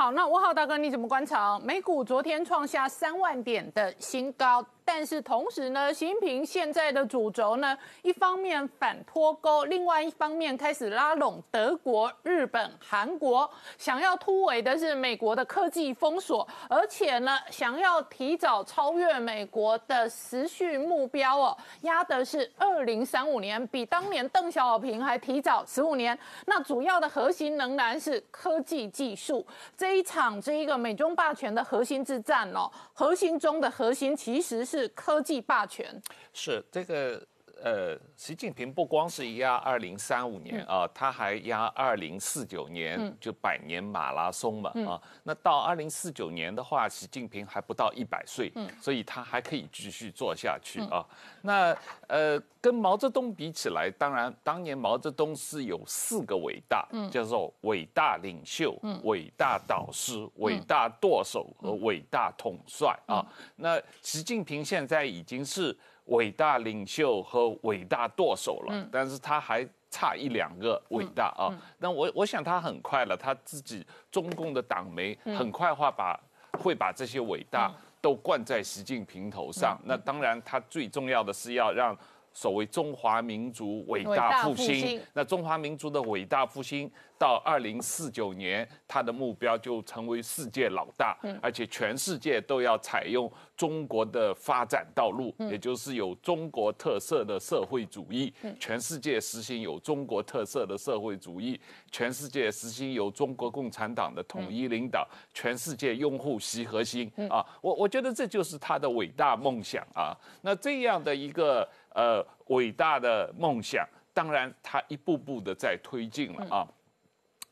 好，那吴浩大哥你怎么观察？美股昨天创下三万点的新高。但是同时呢，习近平现在的主轴呢，一方面反脱钩，另外一方面开始拉拢德国、日本、韩国，想要突围的是美国的科技封锁，而且呢，想要提早超越美国的时序目标哦，压的是二零三五年，比当年邓小平还提早十五年。那主要的核心仍然是科技技术。这一场这一个美中霸权的核心之战哦，核心中的核心其实是。是科技霸权，是这个呃，习近平不光是压二零三五年啊，他还压二零四九年，就百年马拉松嘛啊。那到二零四九年的话，习近平还不到一百岁，所以他还可以继续做下去啊。那呃，跟毛泽东比起来，当然当年毛泽东是有四个伟大，叫做伟大领袖、伟大导师、伟大舵手和伟大统帅啊。那习近平现在已经是。伟大领袖和伟大舵手了，但是他还差一两个伟大啊。那我我想他很快了，他自己中共的党媒很快话把会把这些伟大都灌在习近平头上。那当然，他最重要的是要让。所谓中华民族伟大复兴，那中华民族的伟大复兴到二零四九年，它的目标就成为世界老大，而且全世界都要采用中国的发展道路，也就是有中国特色的社会主义，全世界实行有中国特色的社会主义，全世界实行有中国共产党的统一领导，全世界拥护习核心啊，我我觉得这就是他的伟大梦想啊，那这样的一个。呃，伟大的梦想，当然它一步步的在推进了啊。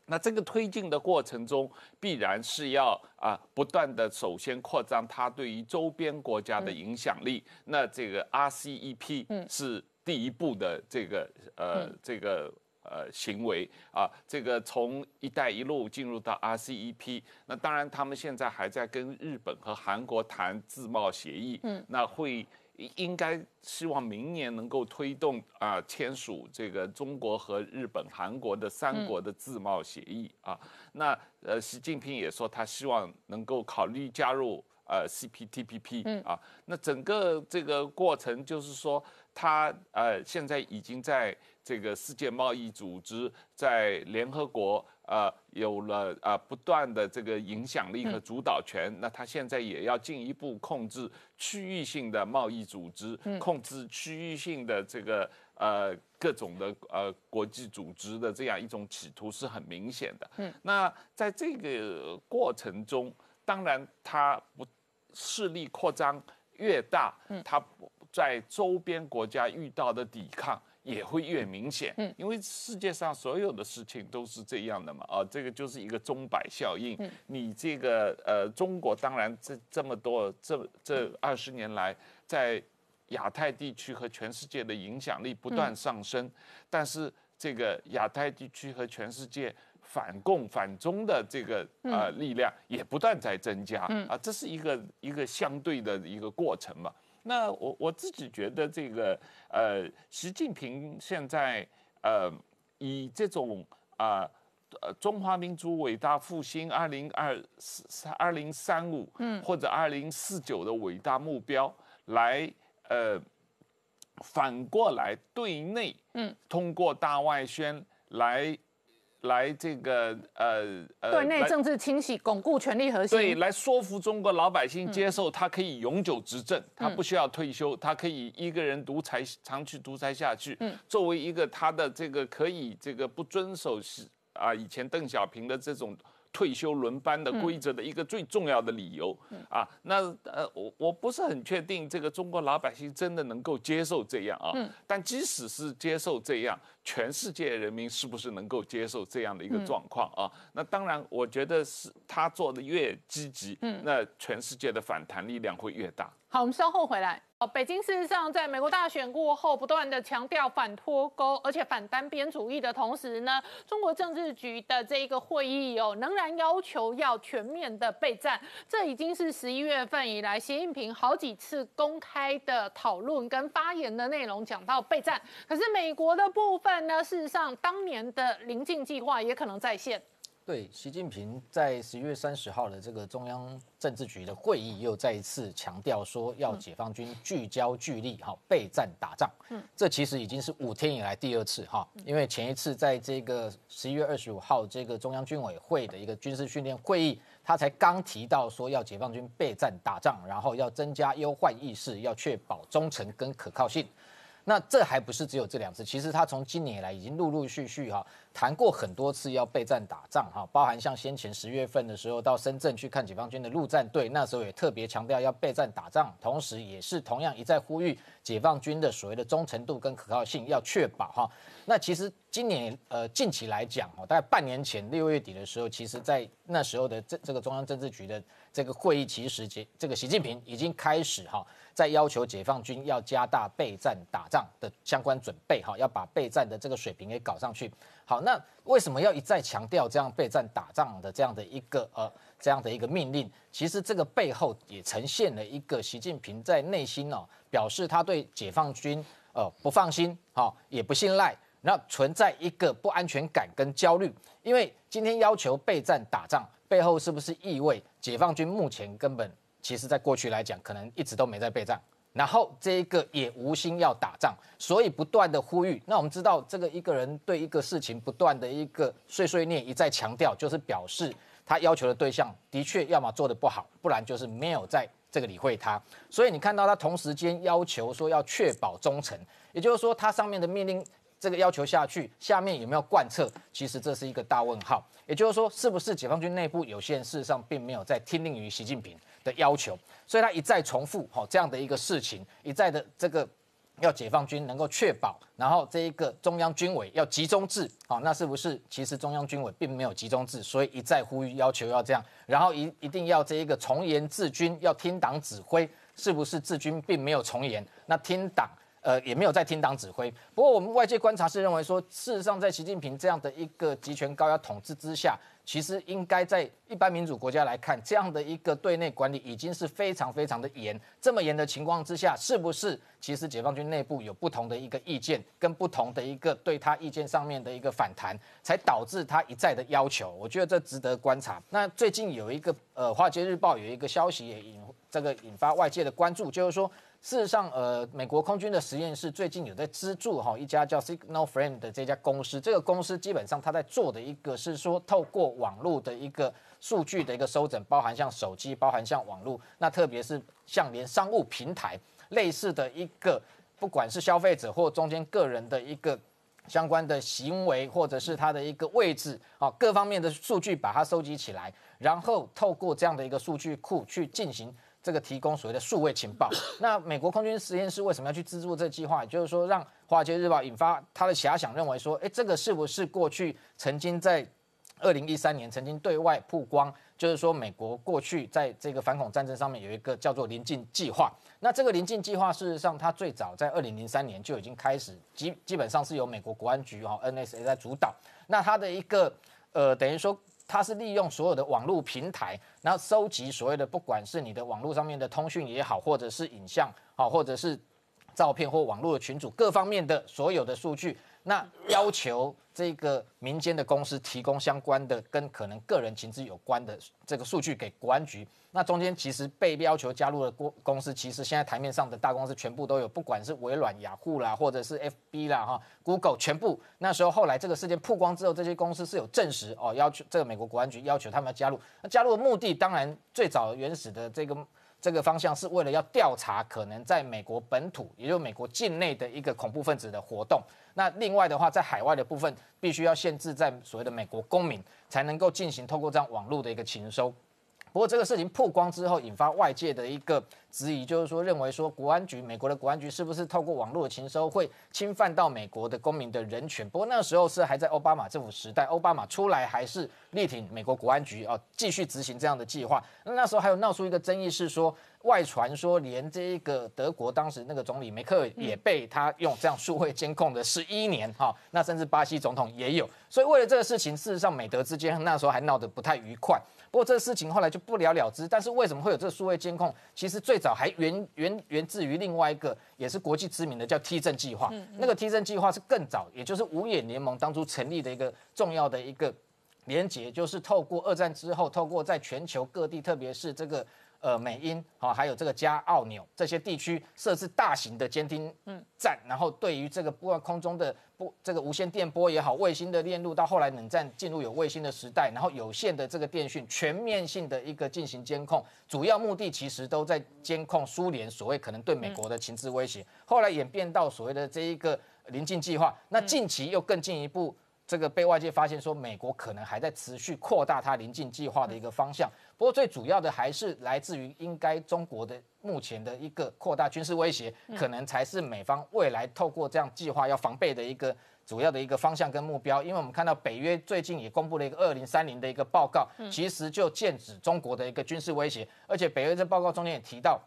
那这个推进的过程中，必然是要啊，不断的首先扩张它对于周边国家的影响力。那这个 RCEP 是第一步的这个呃这个呃行为啊。这个从“一带一路”进入到 RCEP，那当然他们现在还在跟日本和韩国谈自贸协议。嗯，那会。应该希望明年能够推动啊签署这个中国和日本、韩国的三国的自贸协议啊。那呃，习近平也说他希望能够考虑加入呃 CPTPP 啊。那整个这个过程就是说，他呃现在已经在这个世界贸易组织、在联合国。呃，有了啊，不断的这个影响力和主导权，那他现在也要进一步控制区域性的贸易组织，控制区域性的这个呃各种的呃国际组织的这样一种企图是很明显的。嗯，那在这个过程中，当然他不势力扩张越大，他在周边国家遇到的抵抗。也会越明显，嗯，因为世界上所有的事情都是这样的嘛，啊，这个就是一个钟摆效应。嗯，你这个呃，中国当然这这么多这这二十年来，在亚太地区和全世界的影响力不断上升，但是这个亚太地区和全世界反共反中的这个呃力量也不断在增加，啊，这是一个一个相对的一个过程嘛。那我我自己觉得这个呃，习近平现在呃以这种啊呃中华民族伟大复兴二零二四二零三五嗯或者二零四九的伟大目标来呃反过来对内嗯通过大外宣来。来这个呃呃，对内政治清洗，巩固权力核心。对，来说服中国老百姓接受他可以永久执政，他不需要退休，他可以一个人独裁长期独裁下去。嗯，作为一个他的这个可以这个不遵守是啊以前邓小平的这种。退休轮班的规则的一个最重要的理由啊，那呃，我我不是很确定这个中国老百姓真的能够接受这样啊。但即使是接受这样，全世界人民是不是能够接受这样的一个状况啊？那当然，我觉得是他做的越积极，那全世界的反弹力量会越大。好，我们稍后回来。北京事实上在美国大选过后，不断的强调反脱钩，而且反单边主义的同时呢，中国政治局的这一个会议哦，仍然要求要全面的备战。这已经是十一月份以来，习近平好几次公开的讨论跟发言的内容讲到备战。可是美国的部分呢，事实上当年的临近计划也可能再现。对，习近平在十一月三十号的这个中央政治局的会议，又再一次强调说，要解放军聚焦聚力，哈，备战打仗。嗯，这其实已经是五天以来第二次哈，因为前一次在这个十一月二十五号这个中央军委会的一个军事训练会议，他才刚提到说要解放军备战打仗，然后要增加忧患意识，要确保忠诚跟可靠性。那这还不是只有这两次，其实他从今年以来已经陆陆续续哈谈过很多次要备战打仗哈，包含像先前十月份的时候到深圳去看解放军的陆战队，那时候也特别强调要备战打仗，同时也是同样一再呼吁解放军的所谓的忠诚度跟可靠性要确保哈。那其实今年呃近期来讲哦，大概半年前六月底的时候，其实在那时候的这这个中央政治局的这个会议，其实解这个习近平已经开始哈。在要求解放军要加大备战打仗的相关准备，哈，要把备战的这个水平给搞上去。好，那为什么要一再强调这样备战打仗的这样的一个呃这样的一个命令？其实这个背后也呈现了一个习近平在内心哦表示他对解放军呃不放心，哈，也不信赖，那存在一个不安全感跟焦虑。因为今天要求备战打仗背后是不是意味解放军目前根本？其实，在过去来讲，可能一直都没在备战，然后这一个也无心要打仗，所以不断的呼吁。那我们知道，这个一个人对一个事情不断的一个碎碎念，一再强调，就是表示他要求的对象的确要么做的不好，不然就是没有在这个理会他。所以你看到他同时间要求说要确保忠诚，也就是说，他上面的命令这个要求下去，下面有没有贯彻？其实这是一个大问号。也就是说，是不是解放军内部有些人事实上并没有在听令于习近平？的要求，所以他一再重复哈这样的一个事情，一再的这个要解放军能够确保，然后这一个中央军委要集中制，好，那是不是其实中央军委并没有集中制，所以一再呼吁要求要这样，然后一一定要这一个从严治军，要听党指挥，是不是治军并没有从严，那听党呃也没有在听党指挥。不过我们外界观察是认为说，事实上在习近平这样的一个集权高压统治之下。其实应该在一般民主国家来看，这样的一个对内管理已经是非常非常的严。这么严的情况之下，是不是其实解放军内部有不同的一个意见，跟不同的一个对他意见上面的一个反弹，才导致他一再的要求？我觉得这值得观察。那最近有一个呃，《华尔街日报》有一个消息也引这个引发外界的关注，就是说。事实上，呃，美国空军的实验室最近有在资助哈一家叫 Signal Frame 的这家公司。这个公司基本上它在做的一个是说，透过网络的一个数据的一个收整，包含像手机，包含像网络，那特别是像连商务平台类似的一个，不管是消费者或中间个人的一个相关的行为，或者是它的一个位置啊，各方面的数据把它收集起来，然后透过这样的一个数据库去进行。这个提供所谓的数位情报，那美国空军实验室为什么要去资助这个计划？也就是说，让华尔街日报引发他的遐想，认为说，哎，这个是不是过去曾经在二零一三年曾经对外曝光？就是说，美国过去在这个反恐战争上面有一个叫做“临近计划”。那这个“临近计划”事实上，它最早在二零零三年就已经开始，基基本上是由美国国安局哈 NSA 在主导。那它的一个呃，等于说。它是利用所有的网络平台，然后收集所谓的不管是你的网络上面的通讯也好，或者是影像好，或者是照片或网络的群组各方面的所有的数据，那要求。这个民间的公司提供相关的跟可能个人情资有关的这个数据给国安局，那中间其实被要求加入的公公司，其实现在台面上的大公司全部都有，不管是微软、雅虎啦，或者是 FB 啦、哈 Google，全部那时候后来这个事件曝光之后，这些公司是有证实哦，要求这个美国国安局要求他们要加入，那加入的目的当然最早原始的这个。这个方向是为了要调查可能在美国本土，也就是美国境内的一个恐怖分子的活动。那另外的话，在海外的部分，必须要限制在所谓的美国公民才能够进行透过这样网络的一个情收。不过这个事情曝光之后，引发外界的一个质疑，就是说认为说国安局，美国的国安局是不是透过网络的情收会侵犯到美国的公民的人权？不过那时候是还在奥巴马政府时代，奥巴马出来还是力挺美国国安局啊，继续执行这样的计划。那那时候还有闹出一个争议是说，外传说连这一个德国当时那个总理梅克尔也被他用这样数位监控的十一年哈，那甚至巴西总统也有。所以为了这个事情，事实上美德之间那时候还闹得不太愉快。不过这个事情后来就不了了之。但是为什么会有这个数位监控？其实最早还源源源自于另外一个也是国际知名的叫 T 证计划。那个 T 证计划是更早，也就是五眼联盟当初成立的一个重要的一个连接，就是透过二战之后，透过在全球各地，特别是这个。呃，美英好，还有这个加澳纽这些地区设置大型的监听站，然后对于这个不管空中的不这个无线电波也好，卫星的链路，到后来冷战进入有卫星的时代，然后有线的这个电讯全面性的一个进行监控，主要目的其实都在监控苏联所谓可能对美国的情资威胁，后来演变到所谓的这一个临近计划，那近期又更进一步。这个被外界发现说，美国可能还在持续扩大它临近计划的一个方向。不过最主要的还是来自于，应该中国的目前的一个扩大军事威胁，可能才是美方未来透过这样计划要防备的一个主要的一个方向跟目标。因为我们看到北约最近也公布了一个二零三零的一个报告，其实就剑指中国的一个军事威胁。而且北约这报告中间也提到，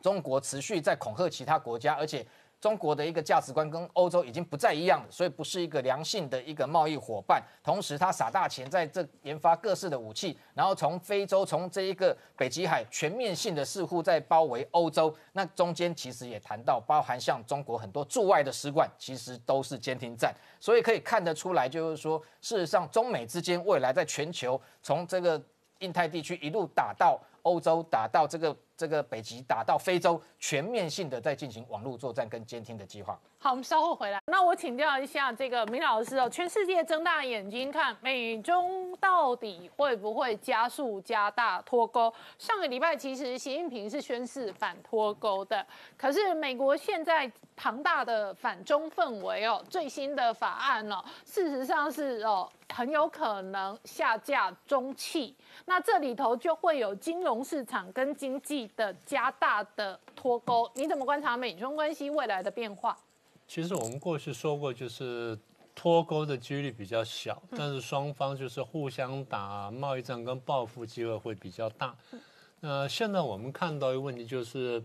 中国持续在恐吓其他国家，而且。中国的一个价值观跟欧洲已经不再一样，所以不是一个良性的一个贸易伙伴。同时，他撒大钱在这研发各式的武器，然后从非洲、从这一个北极海全面性的似乎在包围欧洲。那中间其实也谈到，包含像中国很多驻外的使馆，其实都是监听站。所以可以看得出来，就是说，事实上，中美之间未来在全球从这个印太地区一路打到欧洲，打到这个。这个北极打到非洲，全面性的在进行网络作战跟监听的计划。好，我们稍后回来。那我请教一下这个明老师哦，全世界睁大眼睛看美中到底会不会加速加大脱钩？上个礼拜其实习近平是宣誓反脱钩的，可是美国现在庞大的反中氛围哦，最新的法案哦，事实上是哦很有可能下架中企。那这里头就会有金融市场跟经济。的加大的脱钩，你怎么观察美中关系未来的变化？其实我们过去说过，就是脱钩的几率比较小，但是双方就是互相打贸易战跟报复机会会比较大。那现在我们看到一个问题就是，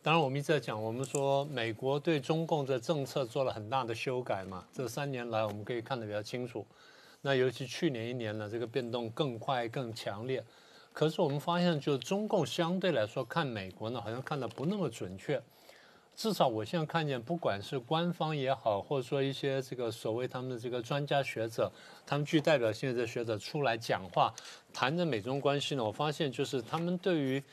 当然我们一直在讲，我们说美国对中共的政策做了很大的修改嘛，这三年来我们可以看得比较清楚。那尤其去年一年呢，这个变动更快更强烈。可是我们发现，就中共相对来说看美国呢，好像看的不那么准确。至少我现在看见，不管是官方也好，或者说一些这个所谓他们的这个专家学者，他们具代表性的学者出来讲话，谈的美中关系呢，我发现就是他们对于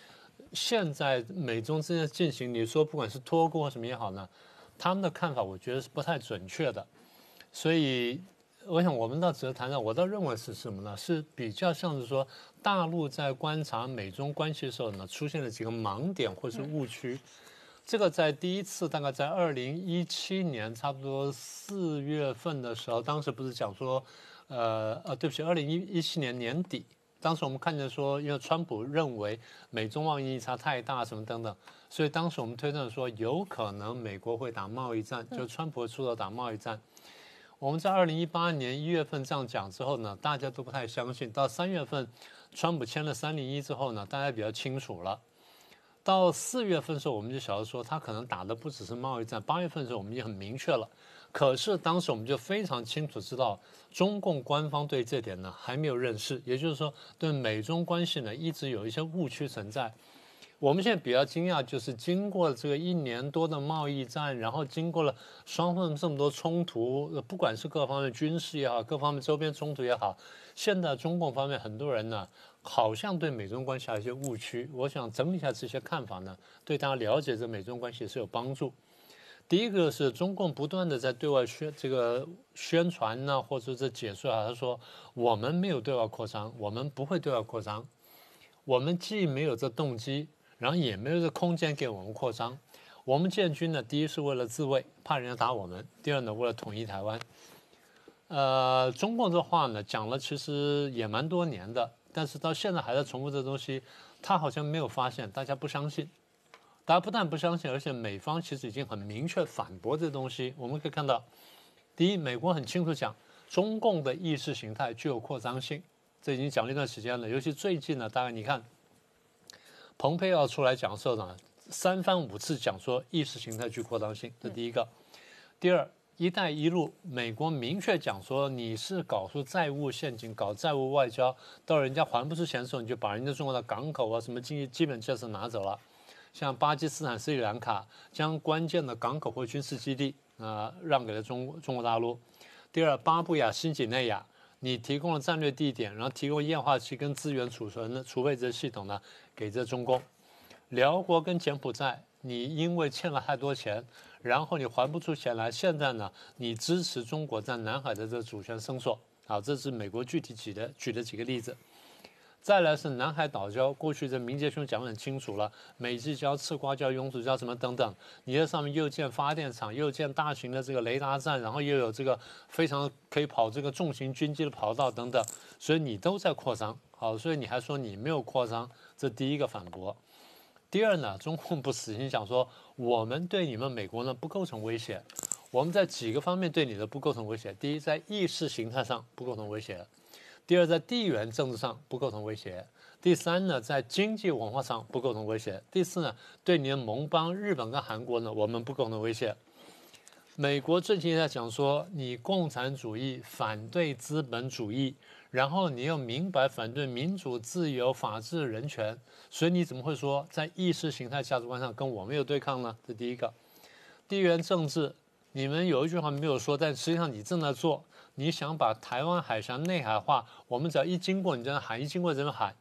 现在美中之间进行，你说不管是脱钩什么也好呢，他们的看法我觉得是不太准确的。所以，我想我们到只是谈上，我倒认为是什么呢？是比较像是说。大陆在观察美中关系的时候呢，出现了几个盲点或是误区。这个在第一次大概在二零一七年差不多四月份的时候，当时不是讲说，呃呃，对不起，二零一一七年年底，当时我们看见说，因为川普认为美中贸易逆差太大什么等等，所以当时我们推断说，有可能美国会打贸易战，就川普会出手打贸易战。我们在二零一八年一月份这样讲之后呢，大家都不太相信。到三月份，川普签了三零一之后呢，大家比较清楚了。到四月份的时候，我们就晓得说他可能打的不只是贸易战。八月份的时候，我们已经很明确了。可是当时我们就非常清楚知道，中共官方对这点呢还没有认识，也就是说，对美中关系呢一直有一些误区存在。我们现在比较惊讶，就是经过这个一年多的贸易战，然后经过了双方这么多冲突，不管是各方面军事也好，各方面周边冲突也好，现在中共方面很多人呢，好像对美中关系有一些误区。我想整理一下这些看法呢，对大家了解这美中关系是有帮助。第一个是中共不断的在对外宣这个宣传呢，或者是解说啊，他说我们没有对外扩张，我们不会对外扩张，我们既没有这动机。然后也没有这空间给我们扩张。我们建军呢，第一是为了自卫，怕人家打我们；第二呢，为了统一台湾。呃，中共这话呢讲了，其实也蛮多年的，但是到现在还在重复这东西，他好像没有发现，大家不相信。大家不但不相信，而且美方其实已经很明确反驳这东西。我们可以看到，第一，美国很清楚讲，中共的意识形态具有扩张性，这已经讲了一段时间了。尤其最近呢，大概你看。蓬佩奥出来讲的时候呢，三番五次讲说意识形态具扩张性，这第一个。第二，一带一路，美国明确讲说你是搞出债务陷阱，搞债务外交，到人家还不出钱的时候，你就把人家中国的港口啊，什么经济基本设施拿走了，像巴基斯坦、斯里兰卡，将关键的港口或军事基地啊让给了中中国大陆。第二，巴布亚新几内亚。你提供了战略地点，然后提供液化气跟资源储存的储备这系统呢，给这中共。辽国跟柬埔寨，你因为欠了太多钱，然后你还不出钱来，现在呢，你支持中国在南海的这主权伸缩，好，这是美国具体举的举的几个例子。再来是南海岛礁，过去这明杰兄讲得很清楚了，美济礁、赤瓜礁、永暑礁什么等等，你在上面又建发电厂，又建大型的这个雷达站，然后又有这个非常可以跑这个重型军机的跑道等等，所以你都在扩张，好，所以你还说你没有扩张，这第一个反驳。第二呢，中共不死心想说，我们对你们美国呢不构成威胁，我们在几个方面对你的不构成威胁。第一，在意识形态上不构成威胁。第二，在地缘政治上不构成威胁；第三呢，在经济文化上不构成威胁；第四呢，对你的盟邦日本跟韩国呢，我们不构成威胁。美国最近在讲说，你共产主义反对资本主义，然后你又明白反对民主、自由、法治、人权，所以你怎么会说在意识形态价值观上跟我们有对抗呢？这第一个，地缘政治，你们有一句话没有说，但实际上你正在做。你想把台湾海峡内海化，我们只要一经过你这海，一经过这边海，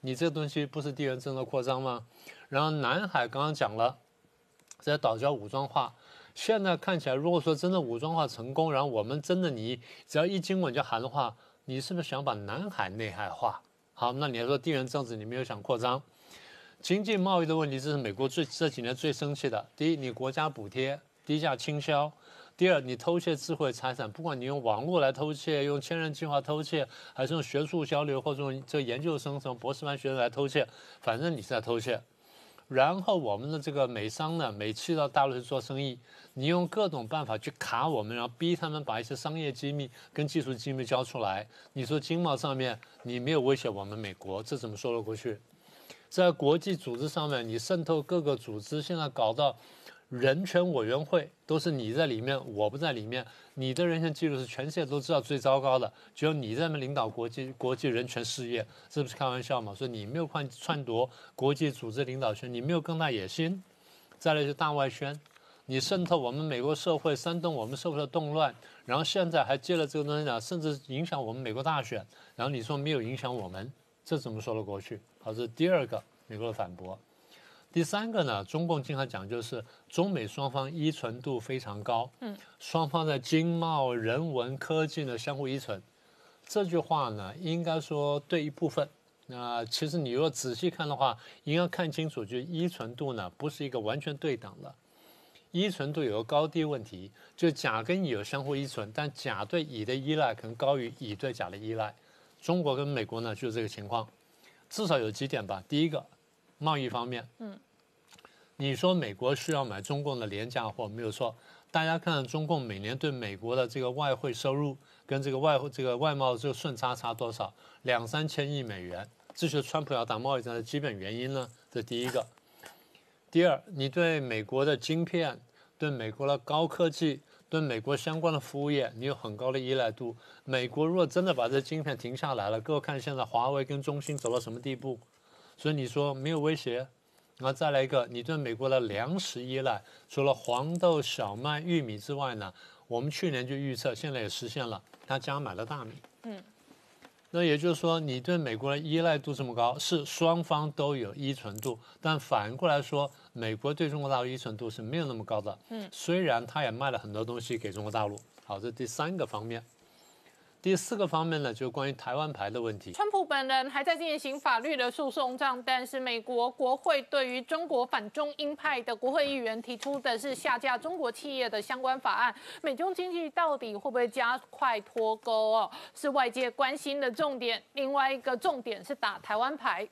你这东西不是地缘政治扩张吗？然后南海刚刚讲了，在岛礁武装化，现在看起来，如果说真的武装化成功，然后我们真的你只要一经过你就喊的话，你是不是想把南海内海化？好，那你还说地缘政治你没有想扩张，经济贸易的问题，这是美国最这几年最生气的。第一，你国家补贴低价倾销。第二，你偷窃智慧财产，不管你用网络来偷窃，用千人计划偷窃，还是用学术交流或者用这研究生、什么博士班学生来偷窃，反正你是在偷窃。然后我们的这个美商呢，美企到大陆去做生意，你用各种办法去卡我们，然后逼他们把一些商业机密跟技术机密交出来。你说经贸上面你没有威胁我们美国，这怎么说得过去？在国际组织上面，你渗透各个组织，现在搞到。人权委员会都是你在里面，我不在里面。你的人权记录是全世界都知道最糟糕的，只有你在那领导国际国际人权事业，这不是开玩笑吗？所以你没有篡篡夺国际组织领导权，你没有更大野心。再来就大外宣，你渗透我们美国社会，煽动我们社会的动乱，然后现在还借了这个东西呢，甚至影响我们美国大选，然后你说没有影响我们，这怎么说得过去？好，这是第二个美国的反驳。第三个呢，中共经常讲就是中美双方依存度非常高，嗯，双方的经贸、人文、科技呢相互依存。这句话呢，应该说对一部分。那其实你若仔细看的话，应该看清楚，就依存度呢不是一个完全对等的。依存度有个高低问题，就甲跟乙有相互依存，但甲对乙的依赖可能高于乙对甲的依赖。中国跟美国呢就是这个情况，至少有几点吧。第一个，贸易方面，嗯。你说美国需要买中共的廉价货没有错，大家看中共每年对美国的这个外汇收入跟这个外这个外贸这个顺差差多少？两三千亿美元，这就是川普要打贸易战的基本原因呢。这第一个。第二，你对美国的晶片、对美国的高科技、对美国相关的服务业，你有很高的依赖度。美国如果真的把这晶片停下来了，各位看现在华为跟中兴走到什么地步？所以你说没有威胁？然后再来一个，你对美国的粮食依赖，除了黄豆、小麦、玉米之外呢？我们去年就预测，现在也实现了，他加买了大米。嗯，那也就是说，你对美国的依赖度这么高，是双方都有依存度，但反过来说，美国对中国大陆依存度是没有那么高的。嗯，虽然他也卖了很多东西给中国大陆。好，这第三个方面。第四个方面呢，就是关于台湾牌的问题。川普本人还在进行法律的诉讼上，但是美国国会对于中国反中鹰派的国会议员提出的是下架中国企业的相关法案。美中经济到底会不会加快脱钩哦？是外界关心的重点。另外一个重点是打台湾牌。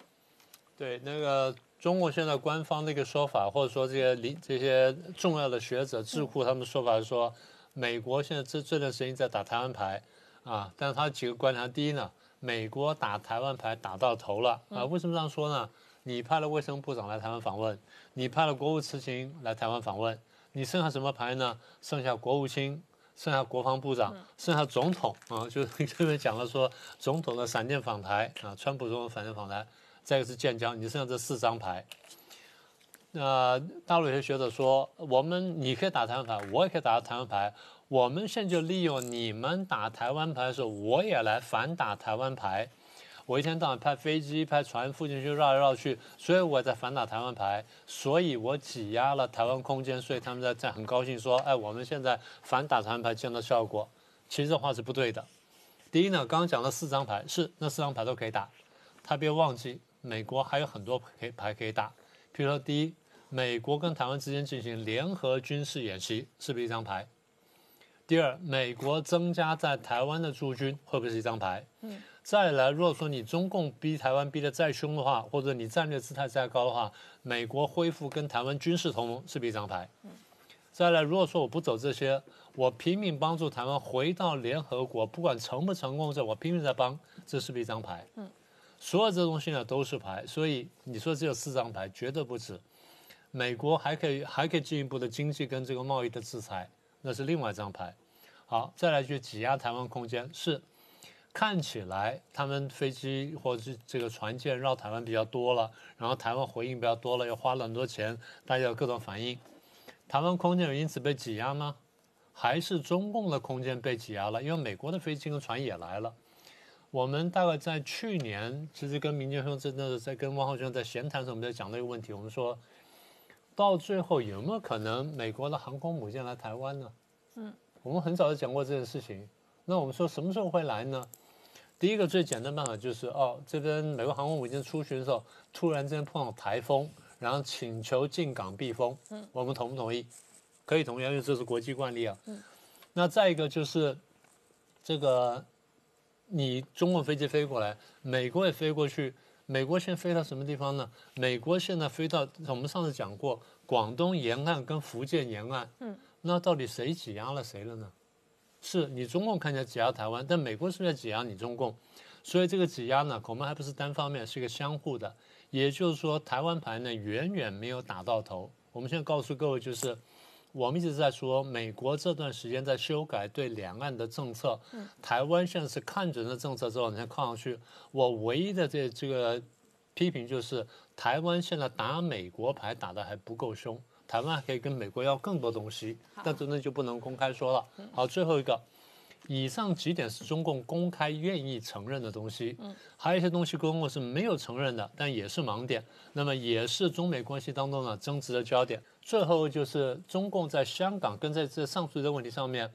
对，那个中国现在官方的一个说法，或者说这些理这些重要的学者智库他们的说法是说，美国现在这这段时间在打台湾牌。啊，但是他几个观察，第一呢，美国打台湾牌打到头了啊，为什么这样说呢？你派了卫生部长来台湾访问，你派了国务次卿来台湾访问，你剩下什么牌呢？剩下国务卿，剩下国防部长，剩下总统啊，就是这边讲了说总统的闪电访台啊，川普总统闪电访台，再一个是建交，你剩下这四张牌。那大陆有些学者说，我们你可以打台湾牌，我也可以打台湾牌。我们现在就利用你们打台湾牌的时候，我也来反打台湾牌。我一天到晚派飞机、派船附近去绕来绕去，所以我在反打台湾牌，所以我挤压了台湾空间，所以他们在在很高兴说，哎，我们现在反打台湾牌见到效果。其实这话是不对的。第一呢，刚刚讲了四张牌，是那四张牌都可以打，他别忘记美国还有很多可以牌可以打。譬如说，第一，美国跟台湾之间进行联合军事演习，是不是一张牌？第二，美国增加在台湾的驻军，会不会是一张牌？嗯。再来，如果说你中共逼台湾逼得再凶的话，或者你战略姿态再高的话，美国恢复跟台湾军事同盟是不是一张牌？嗯再来，如果说我不走这些，我拼命帮助台湾回到联合国，不管成不成功，这我拼命在帮，这是不是一张牌？嗯，所有这东西呢都是牌，所以你说只有四张牌，绝对不止。美国还可以还可以进一步的经济跟这个贸易的制裁，那是另外一张牌。好，再来去挤压台湾空间是。看起来他们飞机或者是这个船舰绕台湾比较多了，然后台湾回应比较多了，又花了很多钱，大家有各种反应。台湾空间有因此被挤压吗？还是中共的空间被挤压了？因为美国的飞机和船也来了。我们大概在去年，其实跟民间兄真的在跟汪浩兄在闲谈的时候，我们在讲那个问题。我们说到最后有没有可能美国的航空母舰来台湾呢？嗯，我们很早就讲过这件事情。那我们说什么时候会来呢？第一个最简单办法就是哦，这边美国航空母舰出巡的时候，突然之间碰到台风，然后请求进港避风。嗯，我们同不同意？可以同意，因为这是国际惯例啊。嗯，那再一个就是这个，你中国飞机飞过来，美国也飞过去，美国现在飞到什么地方呢？美国现在飞到我们上次讲过，广东沿岸跟福建沿岸。嗯，那到底谁挤压了谁了呢？是你中共看起来挤压台湾，但美国是不是在挤压你中共？所以这个挤压呢，恐怕还不是单方面，是一个相互的。也就是说，台湾牌呢远远没有打到头。我们现在告诉各位，就是我们一直在说，美国这段时间在修改对两岸的政策。台湾现在是看准了政策之后，你看看上去，我唯一的这这个批评就是，台湾现在打美国牌打的还不够凶。台湾可以跟美国要更多东西，但真的就不能公开说了。好，最后一个，以上几点是中共公开愿意承认的东西，嗯，还有一些东西中共是没有承认的，但也是盲点，那么也是中美关系当中的争执的焦点。最后就是中共在香港跟在这上述的问题上面，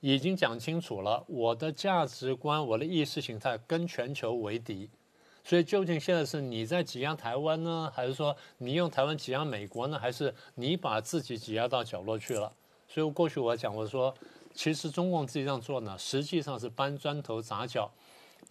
已经讲清楚了，我的价值观、我的意识形态跟全球为敌。所以究竟现在是你在挤压台湾呢，还是说你用台湾挤压美国呢，还是你把自己挤压到角落去了？所以过去我讲过说，其实中共自己这样做呢，实际上是搬砖头砸脚。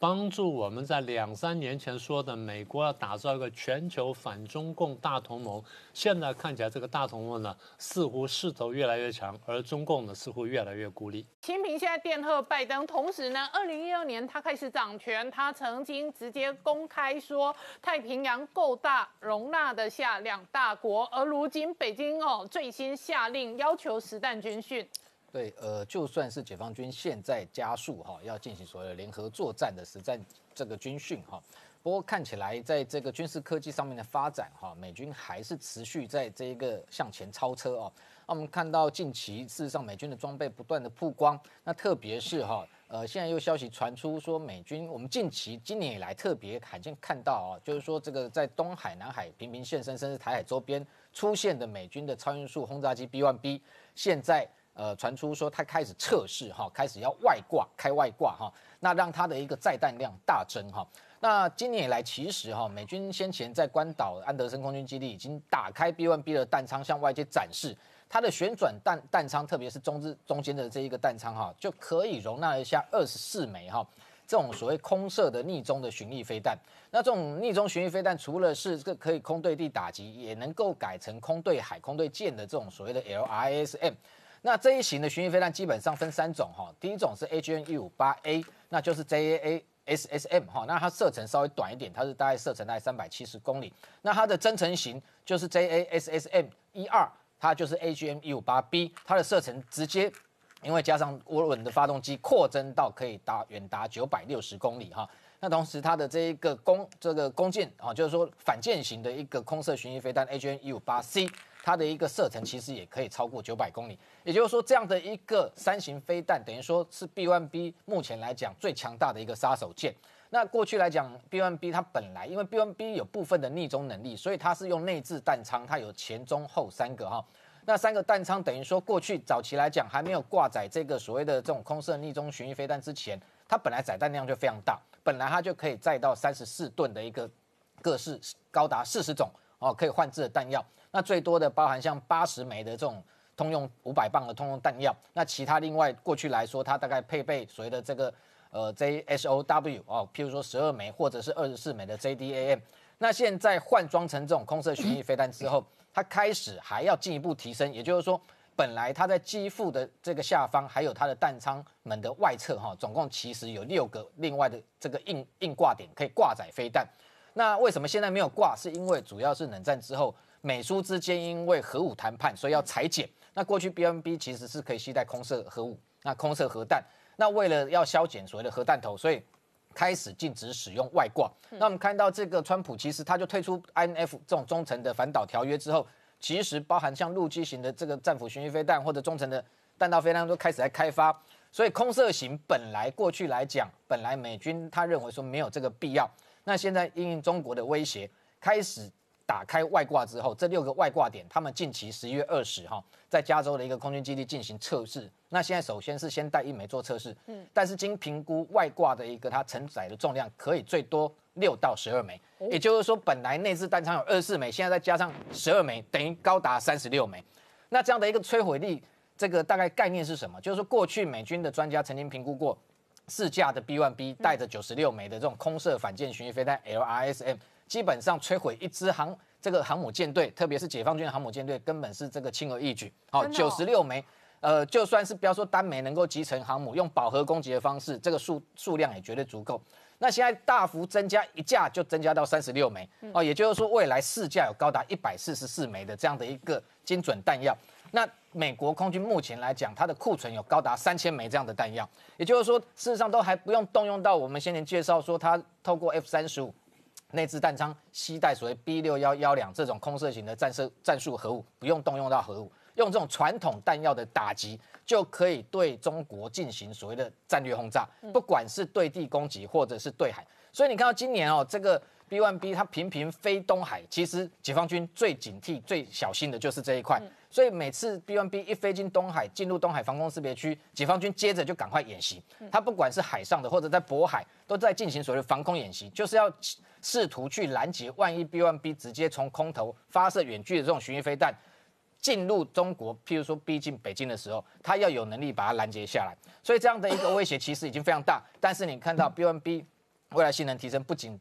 帮助我们在两三年前说的美国要打造一个全球反中共大同盟，现在看起来这个大同盟呢似乎势头越来越强，而中共呢似乎越来越孤立。清平现在电贺拜登，同时呢，二零一二年他开始掌权，他曾经直接公开说太平洋够大，容纳得下两大国，而如今北京哦最新下令要求实弹军训。对，呃，就算是解放军现在加速哈，要进行所谓的联合作战的实战这个军训哈，不过看起来在这个军事科技上面的发展哈，美军还是持续在这一个向前超车哦。那我们看到近期事实上美军的装备不断的曝光，那特别是哈，呃，现在又消息传出说美军，我们近期今年以来特别罕见看到啊，就是说这个在东海、南海频频现身，甚至台海周边出现的美军的超音速轰炸机 B1B，现在。呃，传出说他开始测试哈，开始要外挂开外挂哈，那让他的一个载弹量大增哈。那今年以来，其实哈，美军先前在关岛安德森空军基地已经打开 B1B 的弹仓，向外界展示它的旋转弹弹仓，特别是中之中间的这一个弹仓哈，就可以容纳一下二十四枚哈这种所谓空射的逆中的巡弋飞弹。那这种逆中巡弋飞弹，除了是这可以空对地打击，也能够改成空对海、空对舰的这种所谓的 LRSM。那这一型的巡弋飞弹基本上分三种哈，第一种是 AGN 一五八 A，那就是 JAA SSM 哈，那它射程稍微短一点，它是大概射程大概三百七十公里。那它的增程型就是 JA SSM 一二，它就是 AGM 一五八 B，它的射程直接因为加上涡轮的发动机扩增到可以达远达九百六十公里哈。那同时它的这一个弓这个弓箭啊，就是说反舰型的一个空射巡弋飞弹 AGM 一五八 C，它的一个射程其实也可以超过九百公里。也就是说，这样的一个三型飞弹，等于说是 B1B 目前来讲最强大的一个杀手锏。那过去来讲，B1B 它本来因为 B1B 有部分的逆中能力，所以它是用内置弹仓，它有前中后三个哈。那三个弹仓等于说过去早期来讲还没有挂载这个所谓的这种空射逆中巡弋飞弹之前，它本来载弹量就非常大，本来它就可以载到三十四吨的一个各式高达四十种哦可以换置的弹药。那最多的包含像八十枚的这种通用五百磅的通用弹药。那其他另外过去来说，它大概配备所谓的这个。呃，JSOW 哦，譬如说十二枚或者是二十四枚的 JDAM，那现在换装成这种空射巡弋飞弹之后，它开始还要进一步提升，也就是说，本来它在机腹的这个下方，还有它的弹仓门的外侧哈，总共其实有六个另外的这个硬硬挂点可以挂载飞弹。那为什么现在没有挂？是因为主要是冷战之后美苏之间因为核武谈判，所以要裁减。那过去 BMB 其实是可以携带空射核武，那空射核弹。那为了要削减所谓的核弹头，所以开始禁止使用外挂。那我们看到这个川普其实他就退出 INF 这种中程的反导条约之后，其实包含像陆基型的这个战斧巡弋飞弹或者中程的弹道飞弹都开始在开发。所以空射型本来过去来讲，本来美军他认为说没有这个必要。那现在因为中国的威胁，开始。打开外挂之后，这六个外挂点，他们近期十一月二十号在加州的一个空军基地进行测试。那现在首先是先带一枚做测试，嗯，但是经评估外挂的一个它承载的重量可以最多六到十二枚，也就是说本来内置弹仓有二十四枚，现在再加上十二枚，等于高达三十六枚。那这样的一个摧毁力，这个大概概念是什么？就是说过去美军的专家曾经评估过，四架的 B1B 带着九十六枚的这种空射反舰巡弋飞弹 LRSM。基本上摧毁一支航这个航母舰队，特别是解放军的航母舰队，根本是这个轻而易举。好，九十六枚，呃，就算是不要说单枚能够集成航母，用饱和攻击的方式，这个数数量也绝对足够。那现在大幅增加一架，就增加到三十六枚。哦，也就是说未来四架有高达一百四十四枚的这样的一个精准弹药。那美国空军目前来讲，它的库存有高达三千枚这样的弹药，也就是说事实上都还不用动用到我们先前介绍说它透过 F 三十五。内置弹仓携带所谓 B 六幺幺两这种空射型的战射战术核武，不用动用到核武，用这种传统弹药的打击，就可以对中国进行所谓的战略轰炸，不管是对地攻击或者是对海。所以你看到今年哦，这个 B one B 它频频飞东海，其实解放军最警惕、最小心的就是这一块。所以每次 B one B 一飞进东海，进入东海防空识别区，解放军接着就赶快演习。他不管是海上的或者在渤海，都在进行所谓的防空演习，就是要。试图去拦截，万一 B1B 直接从空投发射远距的这种巡弋飞弹进入中国，譬如说逼近北京的时候，他要有能力把它拦截下来。所以这样的一个威胁其实已经非常大。但是你看到 B1B 未来性能提升，不仅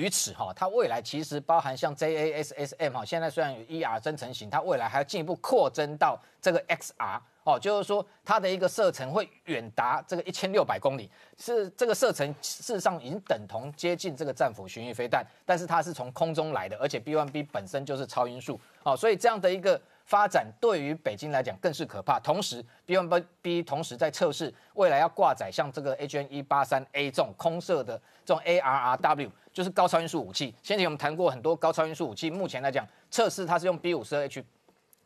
于此哈，它未来其实包含像 JASSM 哈，现在虽然有 ER 增程型，它未来还要进一步扩增到这个 XR。哦，就是说它的一个射程会远达这个一千六百公里，是这个射程事实上已经等同接近这个战斧巡弋飞弹，但是它是从空中来的，而且 B1B 本身就是超音速，哦，所以这样的一个发展对于北京来讲更是可怕。同时，B1B 同时在测试未来要挂载像这个 HN 一八三 A 这种空射的这种 ARRW，就是高超音速武器。先前我们谈过很多高超音速武器，目前来讲测试它是用 B 五十二 H。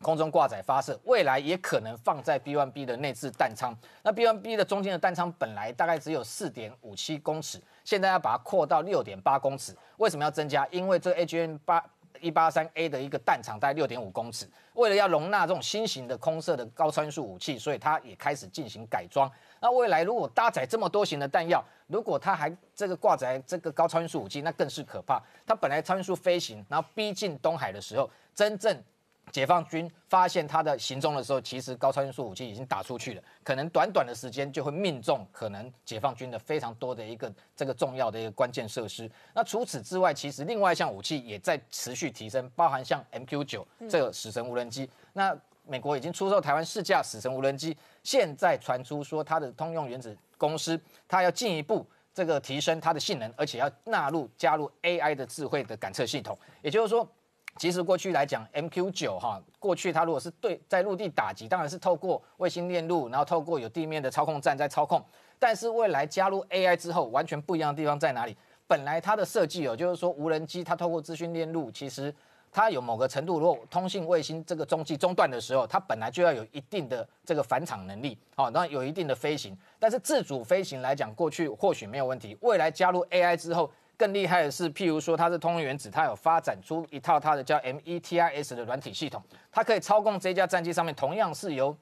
空中挂载发射，未来也可能放在 B1B 的内置弹仓。那 B1B 的中间的弹仓本来大概只有四点五七公尺，现在要把它扩到六点八公尺。为什么要增加？因为这个 AGN 八一八三 A 的一个弹场大概六点五公尺，为了要容纳这种新型的空射的高超音速武器，所以它也开始进行改装。那未来如果搭载这么多型的弹药，如果它还这个挂载这个高超音速武器，那更是可怕。它本来超音速飞行，然后逼近东海的时候，真正解放军发现他的行踪的时候，其实高超音速武器已经打出去了，可能短短的时间就会命中可能解放军的非常多的一个这个重要的一个关键设施。那除此之外，其实另外一项武器也在持续提升，包含像 MQ 九这个死神无人机。那美国已经出售台湾试驾死神无人机，现在传出说它的通用原子公司，它要进一步这个提升它的性能，而且要纳入加入 AI 的智慧的感测系统，也就是说。其实过去来讲，MQ 九哈，过去它如果是对在陆地打击，当然是透过卫星链路，然后透过有地面的操控站在操控。但是未来加入 AI 之后，完全不一样的地方在哪里？本来它的设计哦，就是说无人机它透过资讯链路，其实它有某个程度，如果通信卫星这个中继中断的时候，它本来就要有一定的这个返场能力，好，那有一定的飞行。但是自主飞行来讲，过去或许没有问题，未来加入 AI 之后，更厉害的是，譬如说它是通用原子，它有发展出一套它的叫 METIS 的软体系统，它可以操控这架战机上面同样是由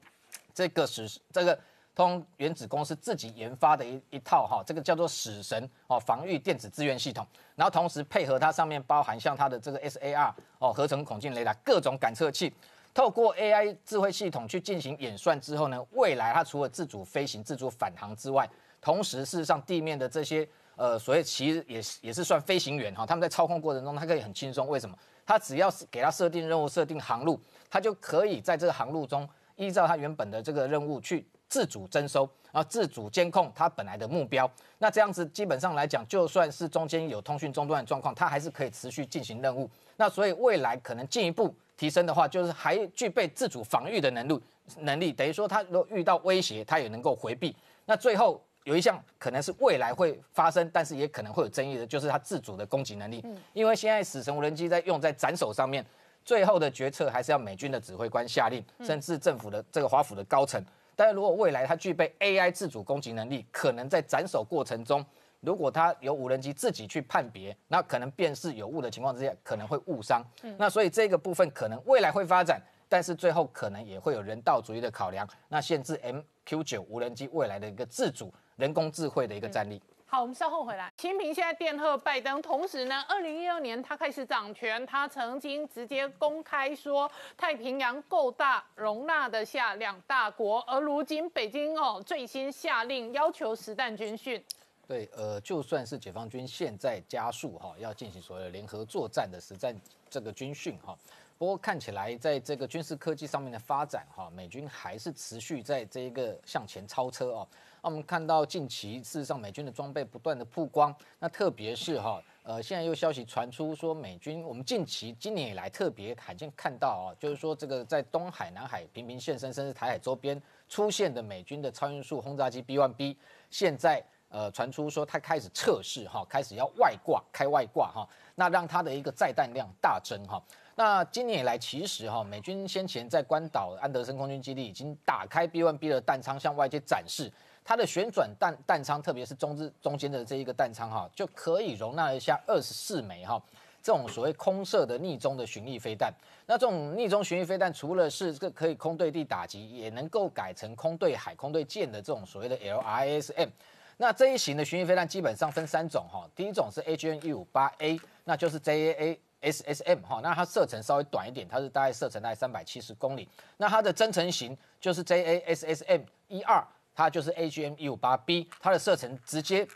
这个使这个。通原子公司自己研发的一一套哈，这个叫做死神哦防御电子资源系统，然后同时配合它上面包含像它的这个 SAR 哦合成孔径雷达各种感测器，透过 AI 智慧系统去进行演算之后呢，未来它除了自主飞行、自主返航之外，同时事实上地面的这些呃所谓其实也也是算飞行员哈，他们在操控过程中它可以很轻松，为什么？它只要是给它设定任务、设定航路，它就可以在这个航路中依照它原本的这个任务去。自主征收，然后自主监控它本来的目标。那这样子基本上来讲，就算是中间有通讯中断的状况，它还是可以持续进行任务。那所以未来可能进一步提升的话，就是还具备自主防御的能力。能力等于说，它如果遇到威胁，它也能够回避。那最后有一项可能是未来会发生，但是也可能会有争议的，就是它自主的攻击能力。因为现在死神无人机在用在斩首上面，最后的决策还是要美军的指挥官下令，甚至政府的这个华府的高层。但是如果未来它具备 AI 自主攻击能力，可能在斩首过程中，如果它由无人机自己去判别，那可能辨识有误的情况之下，可能会误伤。那所以这个部分可能未来会发展，但是最后可能也会有人道主义的考量，那限制 MQ 九无人机未来的一个自主人工智慧的一个战力。好，我们稍后回来。习近平现在电贺拜登，同时呢，二零一二年他开始掌权，他曾经直接公开说太平洋够大，容纳得下两大国。而如今北京哦，最新下令要求实弹军训。对，呃，就算是解放军现在加速哈，要进行所谓的联合作战的实战这个军训哈。不过看起来，在这个军事科技上面的发展，哈，美军还是持续在这一个向前超车哦。那我们看到近期事实上美军的装备不断的曝光，那特别是哈，呃，现在又消息传出说美军，我们近期今年以来特别罕见看到啊，就是说这个在东海、南海频频现身，甚至台海周边出现的美军的超音速轰炸机 B1B，现在呃传出说它开始测试哈，开始要外挂开外挂哈，那让它的一个载弹量大增哈。那今年以来，其实哈，美军先前在关岛安德森空军基地已经打开 B1B 的弹仓，向外界展示它的旋转弹弹仓，特别是中之中间的这一个弹仓哈，就可以容纳一下二十四枚哈这种所谓空射的逆中的巡弋飞弹。那这种逆中巡弋飞弹，除了是这个可以空对地打击，也能够改成空对海、空对舰的这种所谓的 L I S M。那这一型的巡弋飞弹基本上分三种哈，第一种是 AGN-158A，那就是 JAA。S S M 哈，那它射程稍微短一点，它是大概射程大概三百七十公里。那它的增程型就是 J A S S M 一二，它就是 A G M 一五八 B，它的射程直接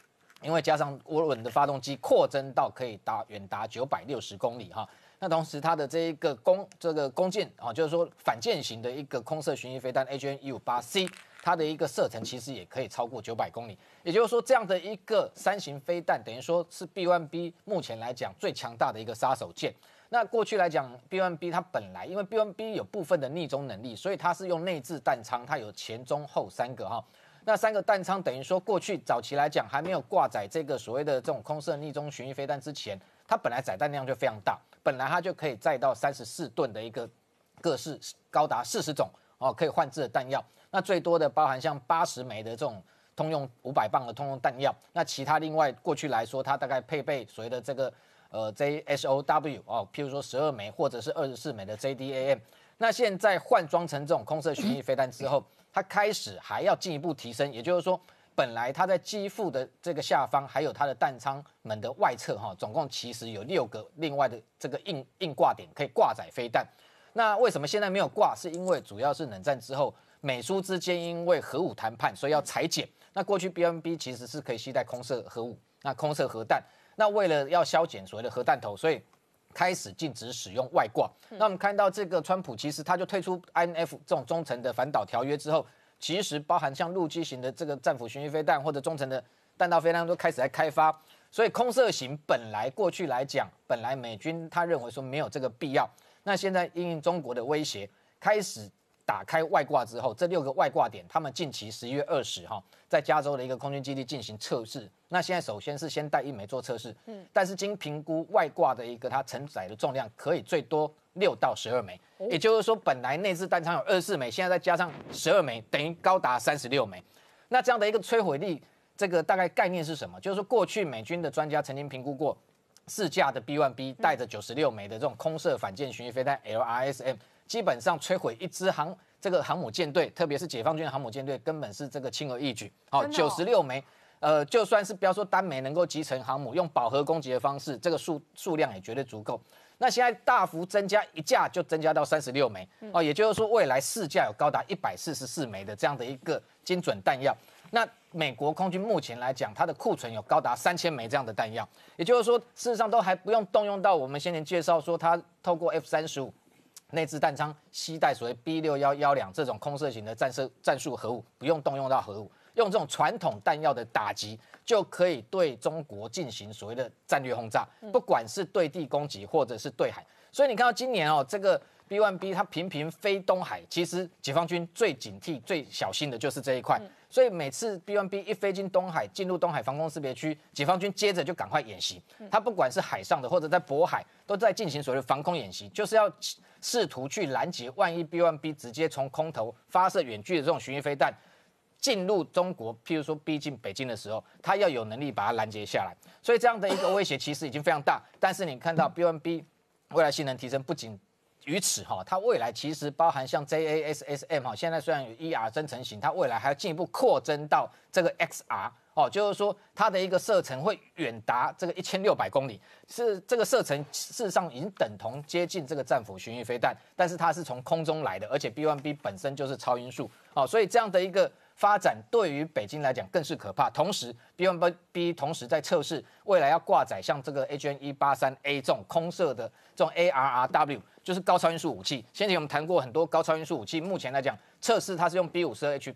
因为加上涡轮的发动机扩增到可以达远达九百六十公里哈。那同时它的这一个弓这个弓箭啊，就是说反舰型的一个空射巡弋飞弹 A G M 一五八 C。它的一个射程其实也可以超过九百公里，也就是说，这样的一个三型飞弹，等于说是 B1B 目前来讲最强大的一个杀手锏。那过去来讲，B1B 它本来因为 B1B 有部分的逆中能力，所以它是用内置弹仓，它有前中后三个哈。那三个弹仓等于说过去早期来讲还没有挂载这个所谓的这种空射逆中巡弋飞弹之前，它本来载弹量就非常大，本来它就可以载到三十四吨的一个各式高达四十种哦可以换置的弹药。那最多的包含像八十枚的这种通用五百磅的通用弹药，那其他另外过去来说，它大概配备所谓的这个呃 JSOW 哦，譬如说十二枚或者是二十四枚的 JDAM。那现在换装成这种空射巡弋飞弹之后，它开始还要进一步提升，也就是说，本来它在机腹的这个下方，还有它的弹仓门的外侧哈，总共其实有六个另外的这个硬硬挂点可以挂载飞弹。那为什么现在没有挂？是因为主要是冷战之后。美苏之间因为核武谈判，所以要裁减。那过去 B M B 其实是可以携带空射核武，那空射核弹。那为了要削减所谓的核弹头，所以开始禁止使用外挂。那我们看到这个川普其实他就退出 INF 这种中程的反导条约之后，其实包含像陆基型的这个战斧巡弋飞弹或者中程的弹道飞弹都开始在开发。所以空射型本来过去来讲，本来美军他认为说没有这个必要。那现在因为中国的威胁，开始。打开外挂之后，这六个外挂点，他们近期十一月二十号，在加州的一个空军基地进行测试。那现在首先是先带一枚做测试，嗯，但是经评估外挂的一个它承载的重量可以最多六到十二枚，也就是说本来内置弹仓有二十四枚，现在再加上十二枚，等于高达三十六枚。那这样的一个摧毁力，这个大概概念是什么？就是说过去美军的专家曾经评估过，四架的 B1B 带着九十六枚的这种空射反舰巡弋飞弹 LRSM。基本上摧毁一支航这个航母舰队，特别是解放军航母舰队，根本是这个轻而易举。好，九十六枚，呃，就算是不要说单枚能够集成航母，用饱和攻击的方式，这个数数量也绝对足够。那现在大幅增加一架，就增加到三十六枚。哦，也就是说未来四架有高达一百四十四枚的这样的一个精准弹药。那美国空军目前来讲，它的库存有高达三千枚这样的弹药，也就是说事实上都还不用动用到我们先前介绍说它透过 F 三十五。内置弹仓携带所谓 B 六幺幺两这种空射型的战射战术核武，不用动用到核武，用这种传统弹药的打击，就可以对中国进行所谓的战略轰炸，不管是对地攻击或者是对海。所以你看到今年哦，这个 B one B 它频频飞东海，其实解放军最警惕、最小心的就是这一块。所以每次 B1B 一飞进东海，进入东海防空识别区，解放军接着就赶快演习。他不管是海上的或者在渤海，都在进行所谓的防空演习，就是要。试图去拦截，万一 B1B 直接从空投发射远距的这种巡弋飞弹进入中国，譬如说逼近北京的时候，他要有能力把它拦截下来。所以这样的一个威胁其实已经非常大。但是你看到 B1B 未来性能提升，不仅于此哈，它未来其实包含像 JASSM 哈，现在虽然有 ER 增程型，它未来还要进一步扩增到这个 XR。哦，就是说它的一个射程会远达这个一千六百公里，是这个射程事实上已经等同接近这个战斧巡弋飞弹，但是它是从空中来的，而且 B1B 本身就是超音速，哦，所以这样的一个发展对于北京来讲更是可怕。同时，B1B 同时在测试未来要挂载像这个 HN183A 这种空射的这种 ARRW，就是高超音速武器。先前我们谈过很多高超音速武器，目前来讲测试它是用 B52H。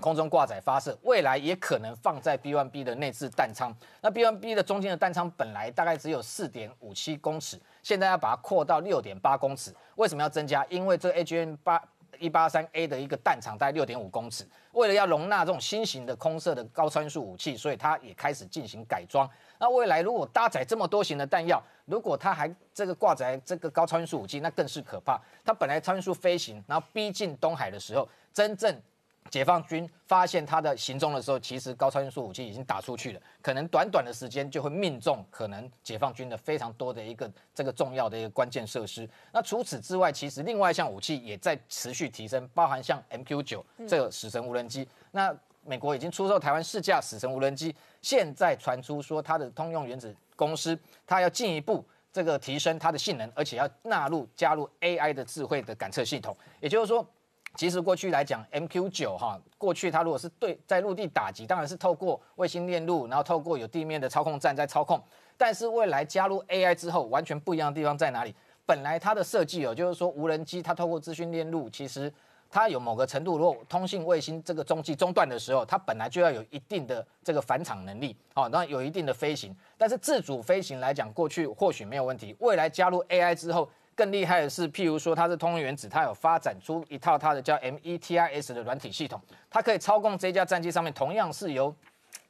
空中挂载发射，未来也可能放在 B1B 的内置弹仓。那 B1B 的中间的弹仓本来大概只有四点五七公尺，现在要把它扩到六点八公尺。为什么要增加？因为这 AGN 八一八三 A 的一个弹场在六点五公尺，为了要容纳这种新型的空射的高超音速武器，所以它也开始进行改装。那未来如果搭载这么多型的弹药，如果它还这个挂载这个高超音速武器，那更是可怕。它本来超音速飞行，然后逼近东海的时候，真正解放军发现他的行踪的时候，其实高超音速武器已经打出去了，可能短短的时间就会命中可能解放军的非常多的一个这个重要的一个关键设施。那除此之外，其实另外一项武器也在持续提升，包含像 MQ 九这个死神无人机。那美国已经出售台湾试驾死神无人机，现在传出说它的通用原子公司，它要进一步这个提升它的性能，而且要纳入加入 AI 的智慧的感测系统，也就是说。其实过去来讲，MQ 九哈，过去它如果是对在陆地打击，当然是透过卫星链路，然后透过有地面的操控站在操控。但是未来加入 AI 之后，完全不一样的地方在哪里？本来它的设计哦，就是说无人机它透过资讯链路，其实它有某个程度，如果通信卫星这个中继中断的时候，它本来就要有一定的这个返场能力，好，那有一定的飞行。但是自主飞行来讲，过去或许没有问题，未来加入 AI 之后。更厉害的是，譬如说它是通用原子，它有发展出一套它的叫 METIS 的软体系统，它可以操控这架战机上面同样是由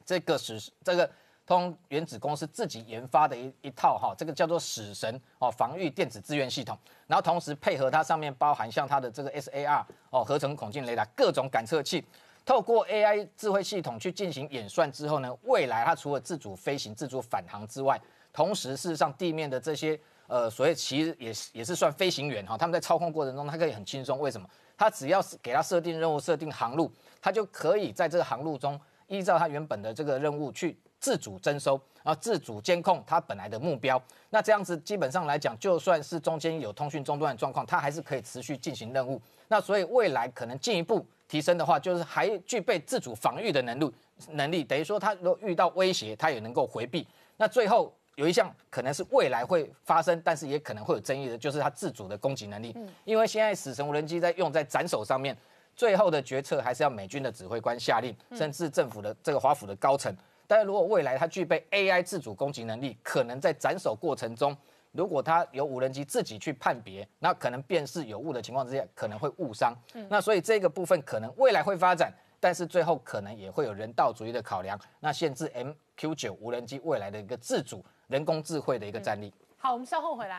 这个使这个通原子公司自己研发的一一套哈，这个叫做死神哦防御电子资源系统，然后同时配合它上面包含像它的这个 SAR 哦合成孔径雷达各种感测器，透过 AI 智慧系统去进行演算之后呢，未来它除了自主飞行、自主返航之外，同时事实上地面的这些。呃，所谓其实也是也是算飞行员哈，他们在操控过程中，他可以很轻松。为什么？他只要是给他设定任务、设定航路，他就可以在这个航路中，依照他原本的这个任务去自主征收，然后自主监控它本来的目标。那这样子基本上来讲，就算是中间有通讯中断的状况，它还是可以持续进行任务。那所以未来可能进一步提升的话，就是还具备自主防御的能力，能力等于说它如果遇到威胁，它也能够回避。那最后。有一项可能是未来会发生，但是也可能会有争议的，就是它自主的攻击能力。嗯，因为现在死神无人机在用在斩首上面，最后的决策还是要美军的指挥官下令，甚至政府的这个华府的高层。但是如果未来它具备 AI 自主攻击能力，可能在斩首过程中如果它由无人机自己去判别，那可能辨识有误的情况之下，可能会误伤。嗯那所以这个部分可能未来会发展，但是最后可能也会有人道主义的考量，那限制 MQ 九无人机未来的一个自主人工智慧的一个战力。好，我们稍后回来。